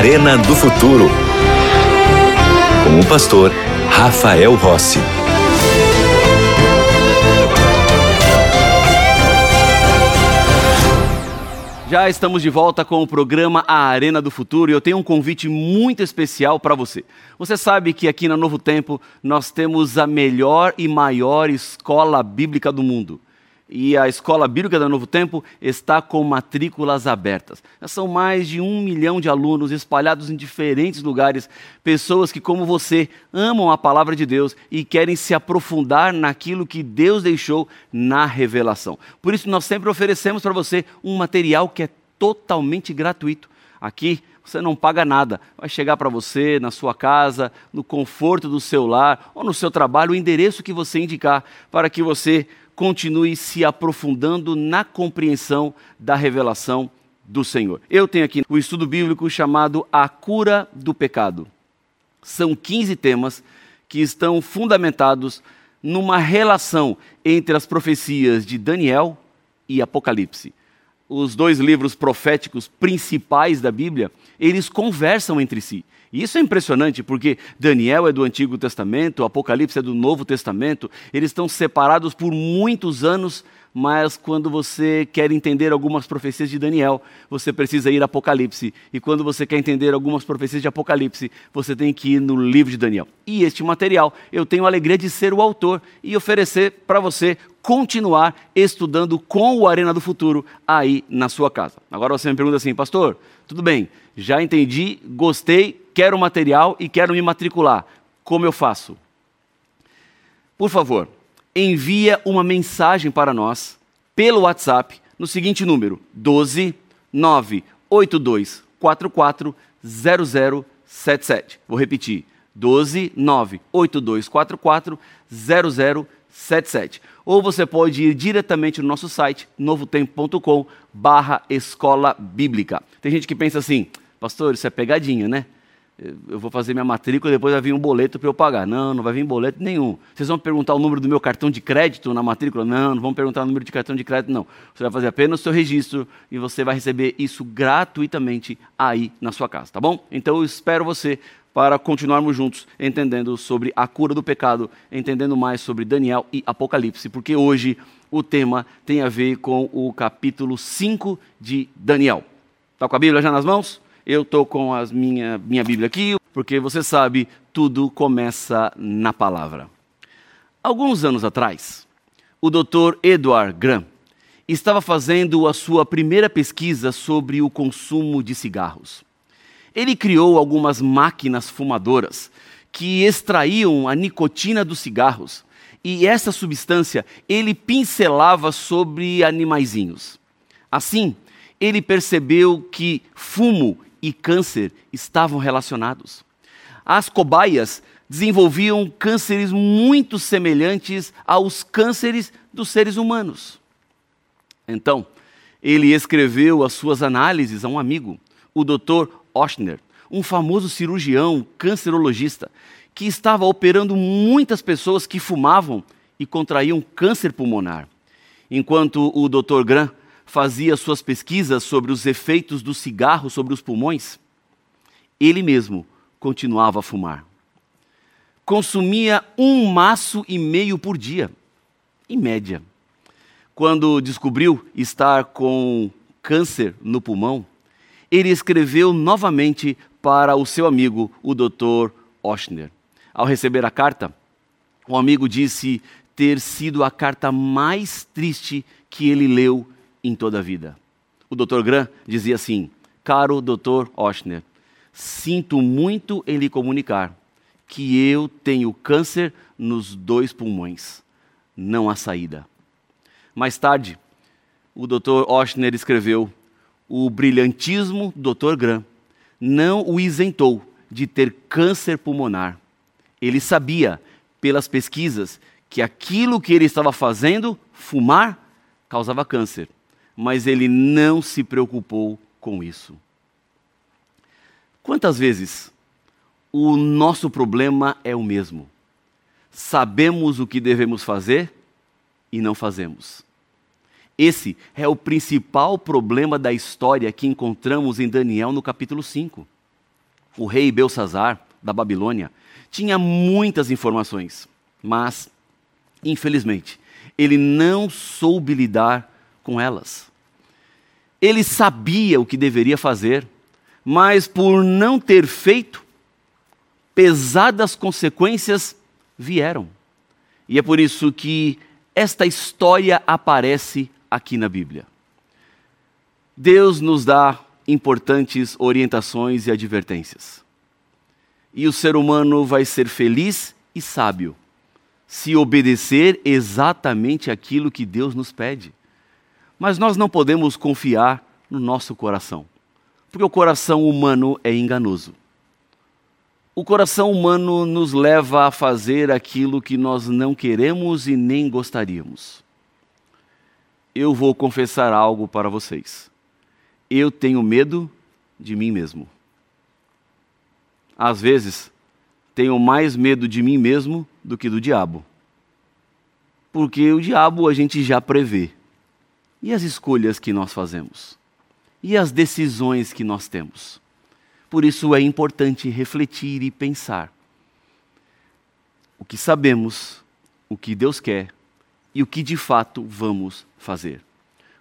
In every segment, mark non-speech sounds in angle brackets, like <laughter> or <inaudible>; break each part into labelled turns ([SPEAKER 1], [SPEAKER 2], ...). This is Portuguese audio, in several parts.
[SPEAKER 1] Arena do Futuro. Com o pastor Rafael Rossi.
[SPEAKER 2] Já estamos de volta com o programa A Arena do Futuro e eu tenho um convite muito especial para você. Você sabe que aqui na Novo Tempo nós temos a melhor e maior escola bíblica do mundo e a Escola Bíblica do Novo Tempo está com matrículas abertas. São mais de um milhão de alunos espalhados em diferentes lugares, pessoas que, como você, amam a palavra de Deus e querem se aprofundar naquilo que Deus deixou na revelação. Por isso, nós sempre oferecemos para você um material que é totalmente gratuito. Aqui você não paga nada. Vai chegar para você na sua casa, no conforto do seu lar ou no seu trabalho, o endereço que você indicar para que você continue se aprofundando na compreensão da revelação do Senhor. Eu tenho aqui o estudo bíblico chamado A Cura do Pecado. São 15 temas que estão fundamentados numa relação entre as profecias de Daniel e Apocalipse. Os dois livros proféticos principais da Bíblia, eles conversam entre si. E isso é impressionante porque Daniel é do Antigo Testamento, Apocalipse é do Novo Testamento, eles estão separados por muitos anos, mas quando você quer entender algumas profecias de Daniel, você precisa ir a Apocalipse. E quando você quer entender algumas profecias de Apocalipse, você tem que ir no livro de Daniel. E este material, eu tenho a alegria de ser o autor e oferecer para você continuar estudando com o Arena do Futuro aí na sua casa. Agora você me pergunta assim, pastor, tudo bem, já entendi, gostei, quero material e quero me matricular. Como eu faço? Por favor, envia uma mensagem para nós pelo WhatsApp no seguinte número: 12 982 44 0077. Vou repetir: 12 982 44 0077. Ou você pode ir diretamente no nosso site novotempo.com barra escola bíblica. Tem gente que pensa assim, pastor, isso é pegadinha, né? eu vou fazer minha matrícula e depois vai vir um boleto para eu pagar. Não, não vai vir boleto nenhum. Vocês vão perguntar o número do meu cartão de crédito na matrícula? Não, não vão perguntar o número de cartão de crédito, não. Você vai fazer apenas o seu registro e você vai receber isso gratuitamente aí na sua casa, tá bom? Então eu espero você para continuarmos juntos entendendo sobre a cura do pecado, entendendo mais sobre Daniel e Apocalipse, porque hoje o tema tem a ver com o capítulo 5 de Daniel. Está com a Bíblia já nas mãos? Eu estou com a minha, minha Bíblia aqui, porque você sabe, tudo começa na palavra. Alguns anos atrás, o Dr. Edward Graham estava fazendo a sua primeira pesquisa sobre o consumo de cigarros. Ele criou algumas máquinas fumadoras que extraíam a nicotina dos cigarros e essa substância ele pincelava sobre animaizinhos. Assim, ele percebeu que fumo e câncer estavam relacionados. As cobaias desenvolviam cânceres muito semelhantes aos cânceres dos seres humanos. Então, ele escreveu as suas análises a um amigo, o Dr. Oshner, um famoso cirurgião cancerologista, que estava operando muitas pessoas que fumavam e contraíam câncer pulmonar. Enquanto o Dr. Graham fazia suas pesquisas sobre os efeitos do cigarro sobre os pulmões, ele mesmo continuava a fumar. Consumia um maço e meio por dia, em média. Quando descobriu estar com câncer no pulmão, ele escreveu novamente para o seu amigo, o Dr. Oshner. Ao receber a carta, o amigo disse ter sido a carta mais triste que ele leu em toda a vida. O Dr. Graham dizia assim: Caro Dr. Oshner, sinto muito em lhe comunicar que eu tenho câncer nos dois pulmões. Não há saída. Mais tarde, o Dr. Oshner escreveu: O brilhantismo do Dr. Graham não o isentou de ter câncer pulmonar. Ele sabia, pelas pesquisas, que aquilo que ele estava fazendo, fumar, causava câncer mas ele não se preocupou com isso. Quantas vezes o nosso problema é o mesmo? Sabemos o que devemos fazer e não fazemos. Esse é o principal problema da história que encontramos em Daniel no capítulo 5. o rei Belsazar, da Babilônia, tinha muitas informações, mas, infelizmente, ele não soube lidar com elas. Ele sabia o que deveria fazer, mas por não ter feito, pesadas consequências vieram. E é por isso que esta história aparece aqui na Bíblia. Deus nos dá importantes orientações e advertências. E o ser humano vai ser feliz e sábio se obedecer exatamente aquilo que Deus nos pede. Mas nós não podemos confiar no nosso coração, porque o coração humano é enganoso. O coração humano nos leva a fazer aquilo que nós não queremos e nem gostaríamos. Eu vou confessar algo para vocês eu tenho medo de mim mesmo. Às vezes, tenho mais medo de mim mesmo do que do diabo. Porque o diabo a gente já prevê. E as escolhas que nós fazemos? E as decisões que nós temos? Por isso é importante refletir e pensar. O que sabemos, o que Deus quer e o que de fato vamos fazer.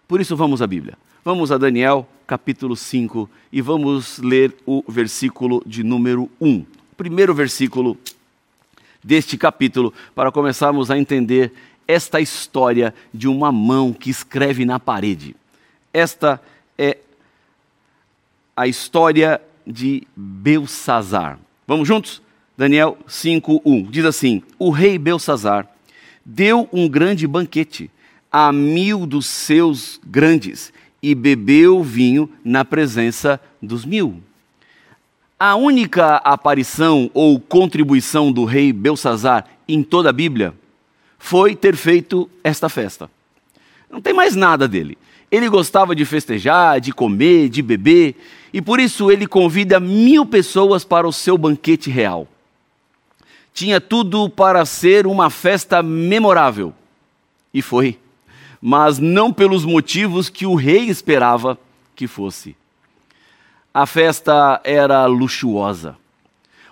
[SPEAKER 2] Por isso vamos à Bíblia. Vamos a Daniel capítulo 5 e vamos ler o versículo de número 1. Primeiro versículo deste capítulo, para começarmos a entender esta história de uma mão que escreve na parede. Esta é a história de Belsazar. Vamos juntos? Daniel 5:1 diz assim: O rei Belsazar deu um grande banquete a mil dos seus grandes e bebeu vinho na presença dos mil. A única aparição ou contribuição do rei Belsazar em toda a Bíblia foi ter feito esta festa. Não tem mais nada dele. Ele gostava de festejar, de comer, de beber, e por isso ele convida mil pessoas para o seu banquete real. Tinha tudo para ser uma festa memorável. E foi mas não pelos motivos que o rei esperava que fosse. A festa era luxuosa.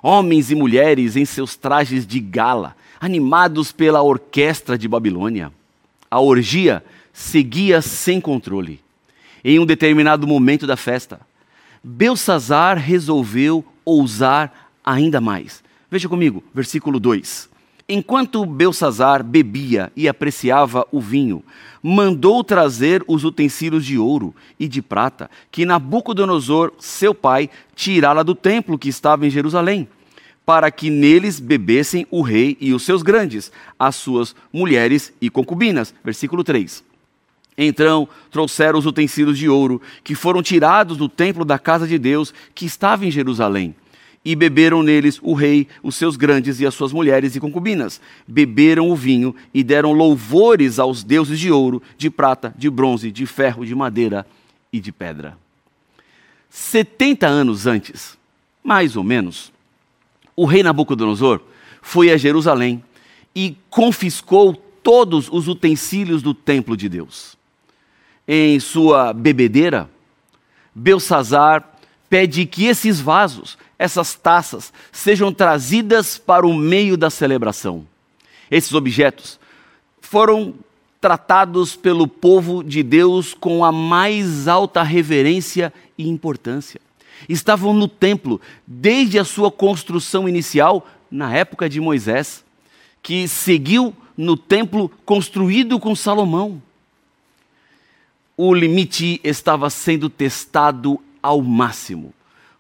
[SPEAKER 2] Homens e mulheres em seus trajes de gala, animados pela orquestra de Babilônia. A orgia seguia sem controle. Em um determinado momento da festa, Belsazar resolveu ousar ainda mais. Veja comigo, versículo 2. Enquanto Belsazar bebia e apreciava o vinho, mandou trazer os utensílios de ouro e de prata que Nabucodonosor, seu pai, tirara do templo que estava em Jerusalém, para que neles bebessem o rei e os seus grandes, as suas mulheres e concubinas. Versículo 3. Então trouxeram os utensílios de ouro que foram tirados do templo da casa de Deus que estava em Jerusalém e beberam neles o rei, os seus grandes e as suas mulheres e concubinas. Beberam o vinho e deram louvores aos deuses de ouro, de prata, de bronze, de ferro, de madeira e de pedra. 70 anos antes, mais ou menos, o rei Nabucodonosor foi a Jerusalém e confiscou todos os utensílios do templo de Deus. Em sua bebedeira, Belsazar pede que esses vasos essas taças sejam trazidas para o meio da celebração. Esses objetos foram tratados pelo povo de Deus com a mais alta reverência e importância. Estavam no templo desde a sua construção inicial, na época de Moisés, que seguiu no templo construído com Salomão. O limite estava sendo testado ao máximo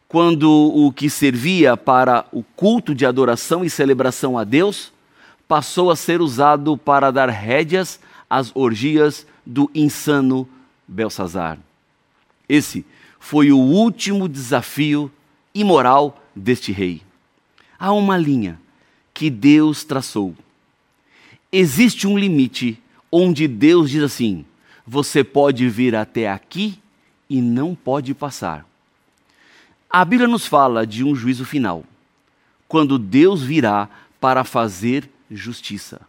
[SPEAKER 2] quando o que servia para o culto de adoração e celebração a Deus passou a ser usado para dar rédeas às orgias do insano Belsazar. Esse foi o último desafio imoral deste rei. Há uma linha que Deus traçou. Existe um limite onde Deus diz assim: você pode vir até aqui e não pode passar. A Bíblia nos fala de um juízo final, quando Deus virá para fazer justiça.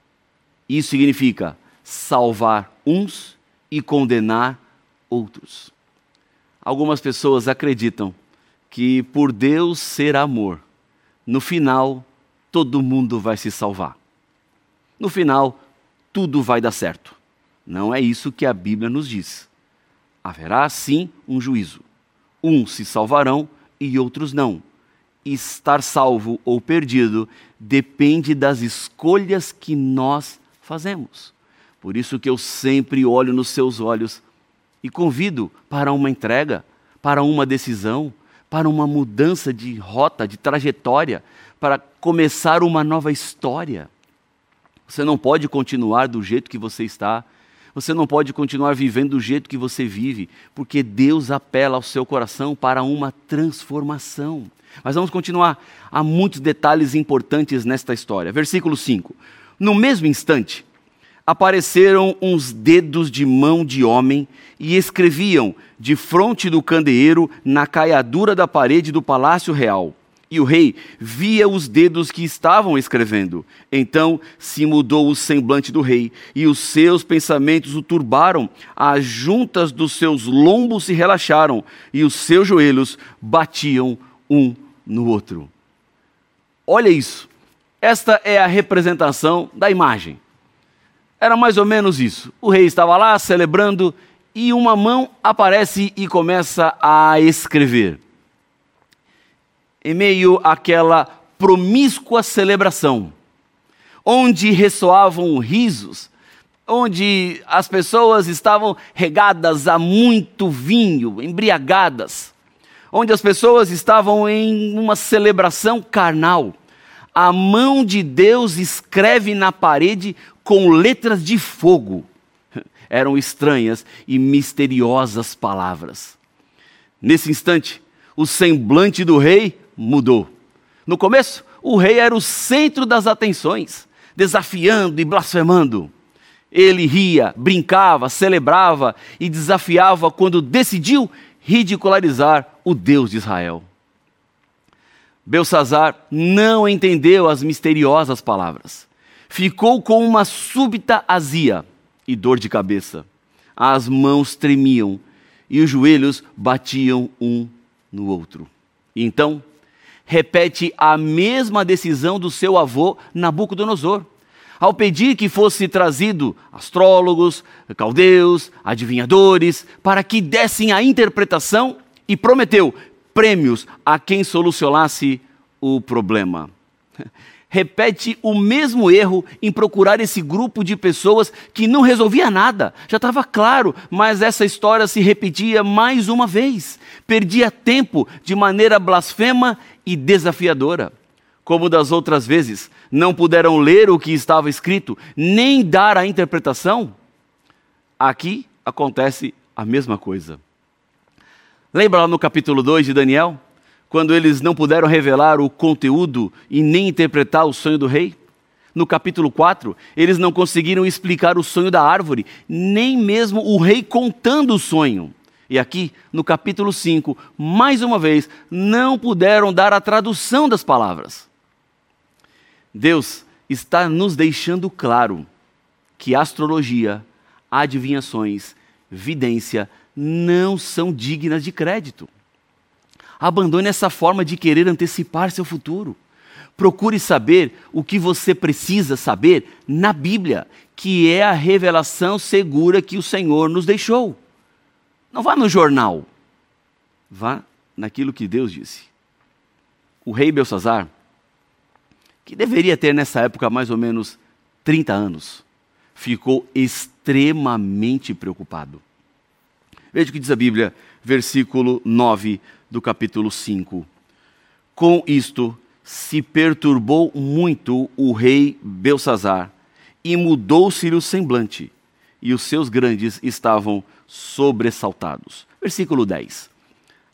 [SPEAKER 2] Isso significa salvar uns e condenar outros. Algumas pessoas acreditam que por Deus ser amor, no final todo mundo vai se salvar. No final, tudo vai dar certo. Não é isso que a Bíblia nos diz. Haverá sim um juízo. Uns se salvarão e outros não. Estar salvo ou perdido depende das escolhas que nós fazemos. Por isso que eu sempre olho nos seus olhos e convido para uma entrega, para uma decisão, para uma mudança de rota, de trajetória, para começar uma nova história. Você não pode continuar do jeito que você está. Você não pode continuar vivendo do jeito que você vive, porque Deus apela ao seu coração para uma transformação. Mas vamos continuar. Há muitos detalhes importantes nesta história. Versículo 5. No mesmo instante, apareceram uns dedos de mão de homem e escreviam de fronte do candeeiro na caiadura da parede do palácio real. E o rei via os dedos que estavam escrevendo. Então se mudou o semblante do rei, e os seus pensamentos o turbaram. As juntas dos seus lombos se relaxaram, e os seus joelhos batiam um no outro. Olha isso. Esta é a representação da imagem. Era mais ou menos isso. O rei estava lá celebrando e uma mão aparece e começa a escrever em meio àquela promíscua celebração, onde ressoavam risos, onde as pessoas estavam regadas a muito vinho, embriagadas, onde as pessoas estavam em uma celebração carnal. A mão de Deus escreve na parede com letras de fogo. <laughs> Eram estranhas e misteriosas palavras. Nesse instante, o semblante do rei mudou. No começo, o rei era o centro das atenções, desafiando e blasfemando. Ele ria, brincava, celebrava e desafiava quando decidiu ridicularizar o Deus de Israel. Belsazar não entendeu as misteriosas palavras. Ficou com uma súbita azia e dor de cabeça. As mãos tremiam e os joelhos batiam um no outro. E então repete a mesma decisão do seu avô Nabucodonosor. Ao pedir que fosse trazido astrólogos, caldeus, adivinhadores, para que dessem a interpretação e prometeu prêmios a quem solucionasse o problema. <laughs> Repete o mesmo erro em procurar esse grupo de pessoas que não resolvia nada. Já estava claro, mas essa história se repetia mais uma vez. Perdia tempo de maneira blasfema e desafiadora. Como das outras vezes, não puderam ler o que estava escrito, nem dar a interpretação. Aqui acontece a mesma coisa. Lembra lá no capítulo 2 de Daniel? Quando eles não puderam revelar o conteúdo e nem interpretar o sonho do rei? No capítulo 4, eles não conseguiram explicar o sonho da árvore, nem mesmo o rei contando o sonho. E aqui, no capítulo 5, mais uma vez, não puderam dar a tradução das palavras. Deus está nos deixando claro que astrologia, adivinhações, vidência não são dignas de crédito. Abandone essa forma de querer antecipar seu futuro. Procure saber o que você precisa saber na Bíblia, que é a revelação segura que o Senhor nos deixou. Não vá no jornal. Vá naquilo que Deus disse. O rei Belsazar, que deveria ter nessa época mais ou menos 30 anos, ficou extremamente preocupado. Veja o que diz a Bíblia, versículo 9 do capítulo 5. Com isto se perturbou muito o rei Belsazar, e mudou-se-lhe o semblante, e os seus grandes estavam sobressaltados. Versículo 10.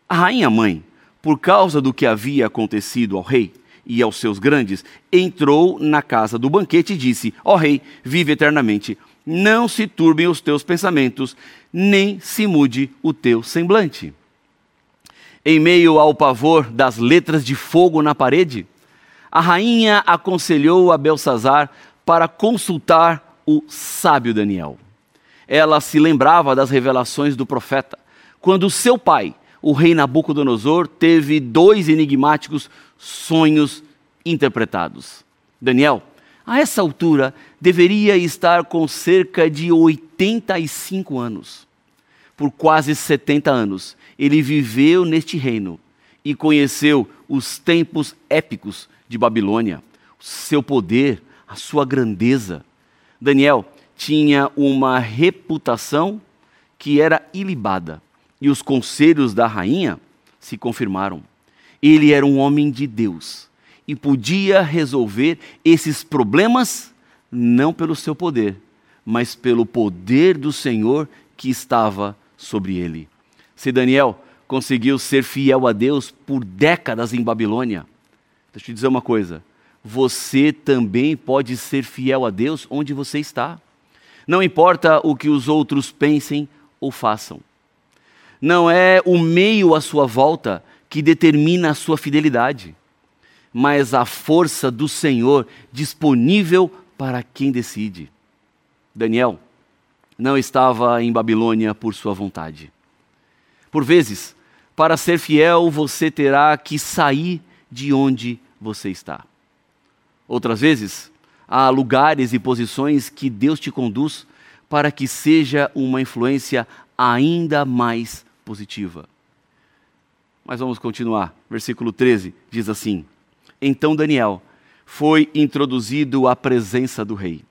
[SPEAKER 2] A rainha mãe, por causa do que havia acontecido ao rei e aos seus grandes, entrou na casa do banquete e disse: Ó rei, vive eternamente. Não se turbem os teus pensamentos, nem se mude o teu semblante. Em meio ao pavor das letras de fogo na parede, a rainha aconselhou a Belsazar para consultar o sábio Daniel ela se lembrava das revelações do profeta, quando seu pai, o rei Nabucodonosor teve dois enigmáticos sonhos interpretados. Daniel, a essa altura, deveria estar com cerca de 85 anos. Por quase 70 anos, ele viveu neste reino e conheceu os tempos épicos de Babilônia, seu poder, a sua grandeza. Daniel tinha uma reputação que era ilibada e os conselhos da rainha se confirmaram. Ele era um homem de Deus e podia resolver esses problemas não pelo seu poder, mas pelo poder do Senhor que estava sobre ele. Se Daniel conseguiu ser fiel a Deus por décadas em Babilônia, deixa eu te dizer uma coisa: você também pode ser fiel a Deus onde você está. Não importa o que os outros pensem ou façam. Não é o meio à sua volta que determina a sua fidelidade, mas a força do Senhor disponível para quem decide. Daniel não estava em Babilônia por sua vontade. Por vezes, para ser fiel, você terá que sair de onde você está. Outras vezes, há lugares e posições que Deus te conduz para que seja uma influência ainda mais positiva. Mas vamos continuar. Versículo 13 diz assim: Então Daniel foi introduzido à presença do rei.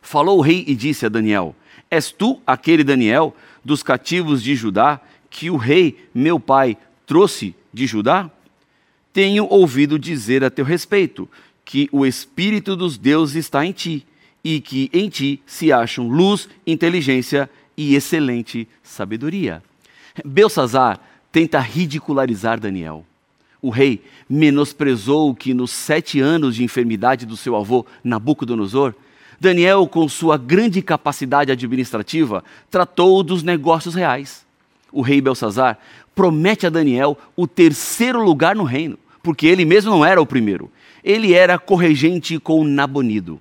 [SPEAKER 2] Falou o rei e disse a Daniel: És tu aquele Daniel dos cativos de Judá que o rei, meu pai, trouxe de Judá? Tenho ouvido dizer a teu respeito que o Espírito dos deuses está em ti e que em ti se acham luz, inteligência e excelente sabedoria. Belsazar tenta ridicularizar Daniel. O rei menosprezou que nos sete anos de enfermidade do seu avô Nabucodonosor, Daniel, com sua grande capacidade administrativa, tratou dos negócios reais. O rei Belsazar promete a Daniel o terceiro lugar no reino, porque ele mesmo não era o primeiro ele era corregente com Nabonido.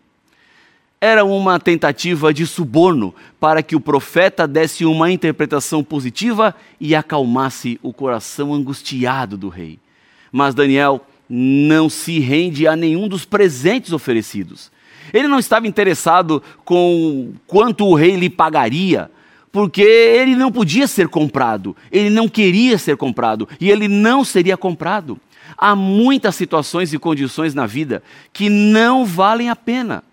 [SPEAKER 2] Era uma tentativa de suborno para que o profeta desse uma interpretação positiva e acalmasse o coração angustiado do rei. Mas Daniel não se rende a nenhum dos presentes oferecidos. Ele não estava interessado com quanto o rei lhe pagaria, porque ele não podia ser comprado, ele não queria ser comprado e ele não seria comprado. Há muitas situações e condições na vida que não valem a pena.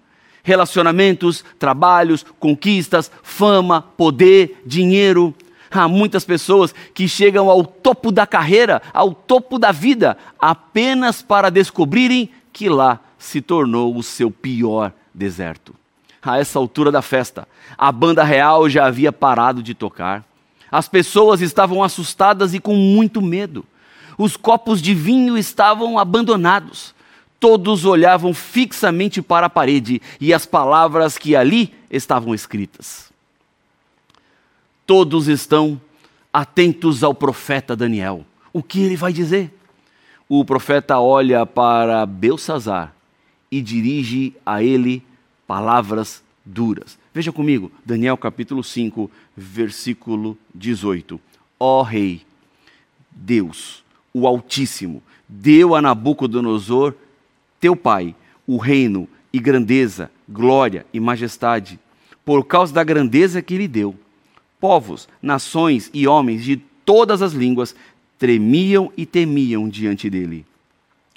[SPEAKER 2] Relacionamentos, trabalhos, conquistas, fama, poder, dinheiro. Há muitas pessoas que chegam ao topo da carreira, ao topo da vida, apenas para descobrirem que lá se tornou o seu pior deserto. A essa altura da festa, a banda real já havia parado de tocar. As pessoas estavam assustadas e com muito medo. Os copos de vinho estavam abandonados. Todos olhavam fixamente para a parede e as palavras que ali estavam escritas. Todos estão atentos ao profeta Daniel. O que ele vai dizer? O profeta olha para Belsazar e dirige a ele palavras duras. Veja comigo, Daniel capítulo 5, versículo 18. Ó Rei, Deus, o Altíssimo, deu a Nabucodonosor, teu pai, o reino e grandeza, glória e majestade, por causa da grandeza que lhe deu. Povos, nações e homens de todas as línguas tremiam e temiam diante dele.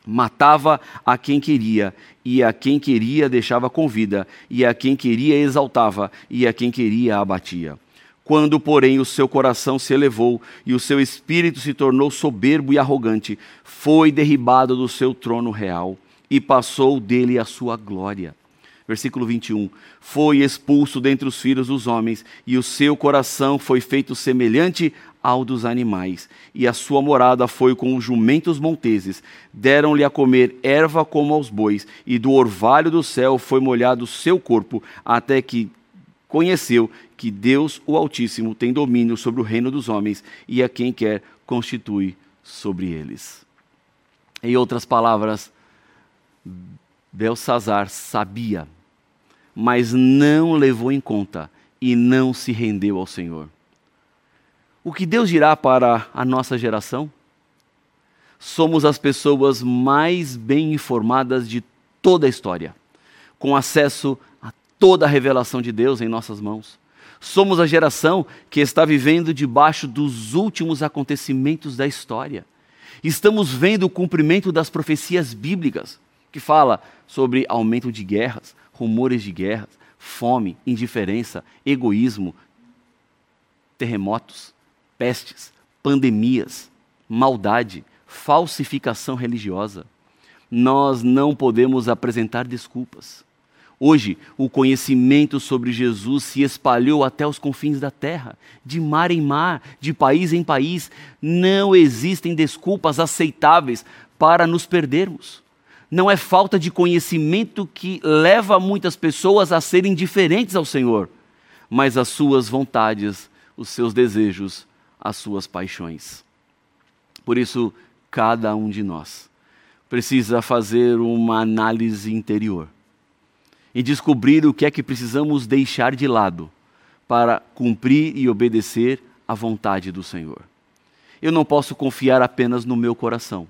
[SPEAKER 2] Matava a quem queria, e a quem queria deixava com vida, e a quem queria exaltava, e a quem queria abatia. Quando, porém, o seu coração se elevou e o seu espírito se tornou soberbo e arrogante, foi derribado do seu trono real e passou dele a sua glória. Versículo 21. Foi expulso dentre os filhos dos homens, e o seu coração foi feito semelhante ao dos animais, e a sua morada foi com os jumentos monteses. Deram-lhe a comer erva como aos bois, e do orvalho do céu foi molhado o seu corpo, até que conheceu que Deus, o Altíssimo, tem domínio sobre o reino dos homens e a quem quer constitui sobre eles. Em outras palavras, Belsazar sabia, mas não levou em conta e não se rendeu ao Senhor. O que Deus dirá para a nossa geração? Somos as pessoas mais bem informadas de toda a história, com acesso a toda a revelação de Deus em nossas mãos. Somos a geração que está vivendo debaixo dos últimos acontecimentos da história. Estamos vendo o cumprimento das profecias bíblicas, que fala sobre aumento de guerras, rumores de guerras, fome, indiferença, egoísmo, terremotos, pestes, pandemias, maldade, falsificação religiosa. Nós não podemos apresentar desculpas. Hoje, o conhecimento sobre Jesus se espalhou até os confins da terra, de mar em mar, de país em país. Não existem desculpas aceitáveis para nos perdermos. Não é falta de conhecimento que leva muitas pessoas a serem diferentes ao Senhor, mas as suas vontades, os seus desejos, as suas paixões. Por isso, cada um de nós precisa fazer uma análise interior e descobrir o que é que precisamos deixar de lado para cumprir e obedecer à vontade do Senhor. Eu não posso confiar apenas no meu coração.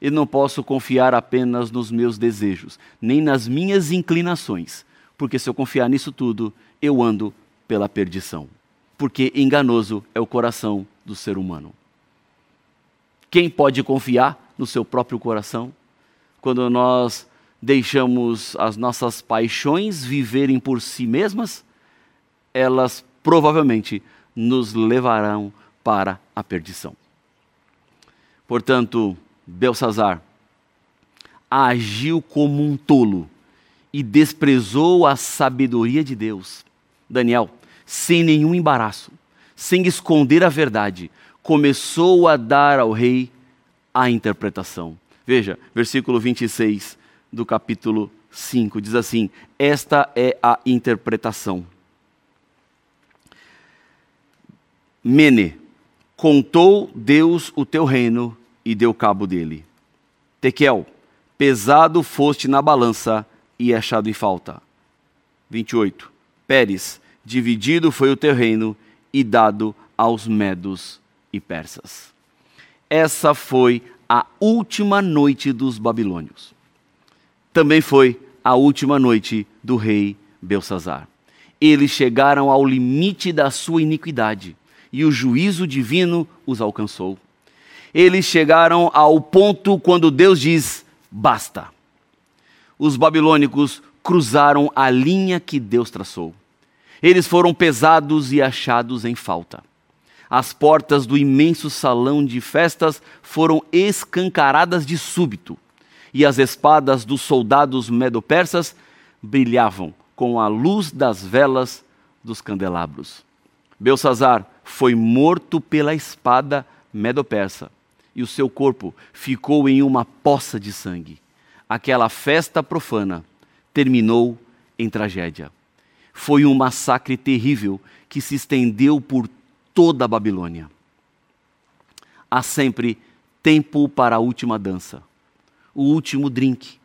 [SPEAKER 2] Eu não posso confiar apenas nos meus desejos, nem nas minhas inclinações, porque se eu confiar nisso tudo, eu ando pela perdição. Porque enganoso é o coração do ser humano. Quem pode confiar no seu próprio coração? Quando nós deixamos as nossas paixões viverem por si mesmas, elas provavelmente nos levarão para a perdição. Portanto, Belsazar agiu como um tolo e desprezou a sabedoria de Deus. Daniel, sem nenhum embaraço, sem esconder a verdade, começou a dar ao rei a interpretação. Veja, versículo 26 do capítulo 5. Diz assim: Esta é a interpretação. Mene, contou Deus o teu reino e deu cabo dele. Tequel, pesado foste na balança e achado em falta. 28. Pérez, dividido foi o teu reino e dado aos medos e persas. Essa foi a última noite dos babilônios também foi a última noite do rei Belsazar. Eles chegaram ao limite da sua iniquidade e o juízo divino os alcançou. Eles chegaram ao ponto quando Deus diz: basta. Os babilônicos cruzaram a linha que Deus traçou. Eles foram pesados e achados em falta. As portas do imenso salão de festas foram escancaradas de súbito e as espadas dos soldados medo-persas brilhavam com a luz das velas dos candelabros. Belsazar foi morto pela espada medo-persa e o seu corpo ficou em uma poça de sangue. Aquela festa profana terminou em tragédia. Foi um massacre terrível que se estendeu por toda a Babilônia. Há sempre tempo para a última dança o último drink,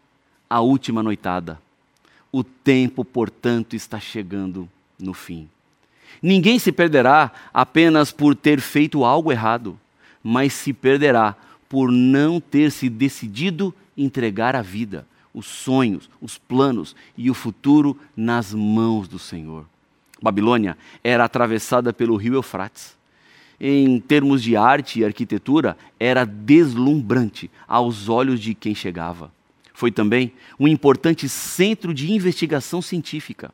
[SPEAKER 2] a última noitada. O tempo, portanto, está chegando no fim. Ninguém se perderá apenas por ter feito algo errado, mas se perderá por não ter se decidido entregar a vida, os sonhos, os planos e o futuro nas mãos do Senhor. Babilônia era atravessada pelo rio Eufrates em termos de arte e arquitetura, era deslumbrante aos olhos de quem chegava. Foi também um importante centro de investigação científica.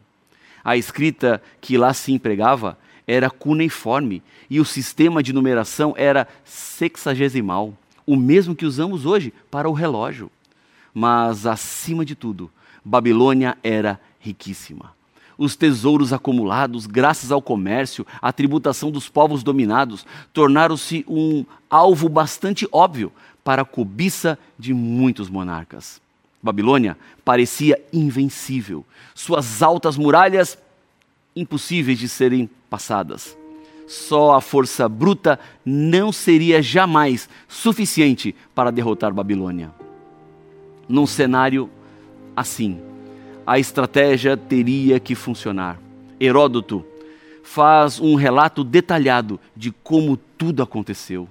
[SPEAKER 2] A escrita que lá se empregava era cuneiforme e o sistema de numeração era sexagesimal, o mesmo que usamos hoje para o relógio. Mas, acima de tudo, Babilônia era riquíssima os tesouros acumulados, graças ao comércio, à tributação dos povos dominados, tornaram-se um alvo bastante óbvio para a cobiça de muitos monarcas. Babilônia parecia invencível, suas altas muralhas impossíveis de serem passadas. Só a força bruta não seria jamais suficiente para derrotar Babilônia. Num cenário assim, a estratégia teria que funcionar. Heródoto faz um relato detalhado de como tudo aconteceu.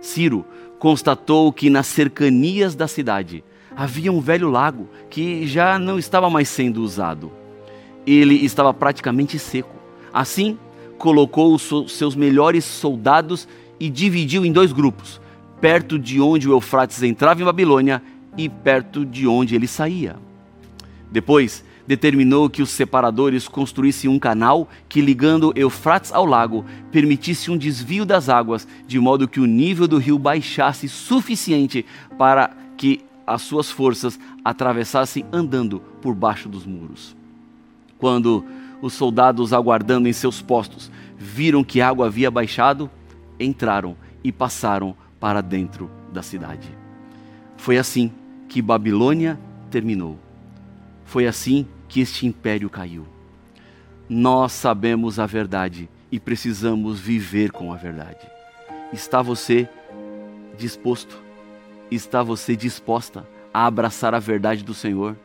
[SPEAKER 2] Ciro constatou que nas cercanias da cidade havia um velho lago que já não estava mais sendo usado. Ele estava praticamente seco. Assim, colocou seus melhores soldados e dividiu em dois grupos, perto de onde o Eufrates entrava em Babilônia e perto de onde ele saía. Depois, determinou que os separadores construíssem um canal que, ligando Eufrates ao lago, permitisse um desvio das águas, de modo que o nível do rio baixasse suficiente para que as suas forças atravessassem andando por baixo dos muros. Quando os soldados, aguardando em seus postos, viram que a água havia baixado, entraram e passaram para dentro da cidade. Foi assim que Babilônia terminou. Foi assim que este império caiu. Nós sabemos a verdade e precisamos viver com a verdade. Está você disposto? Está você disposta a abraçar a verdade do Senhor?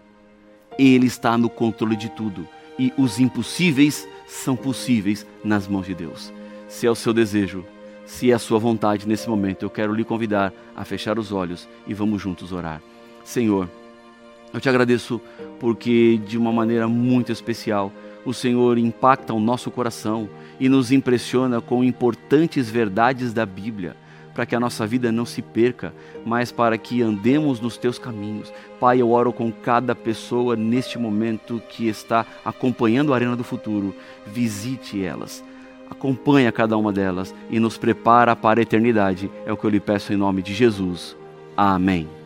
[SPEAKER 2] Ele está no controle de tudo e os impossíveis são possíveis nas mãos de Deus. Se é o seu desejo, se é a sua vontade nesse momento, eu quero lhe convidar a fechar os olhos e vamos juntos orar. Senhor, eu te agradeço porque de uma maneira muito especial o Senhor impacta o nosso coração e nos impressiona com importantes verdades da Bíblia para que a nossa vida não se perca, mas para que andemos nos teus caminhos. Pai, eu oro com cada pessoa neste momento que está acompanhando a Arena do Futuro. Visite elas, acompanha cada uma delas e nos prepara para a eternidade. É o que eu lhe peço em nome de Jesus. Amém.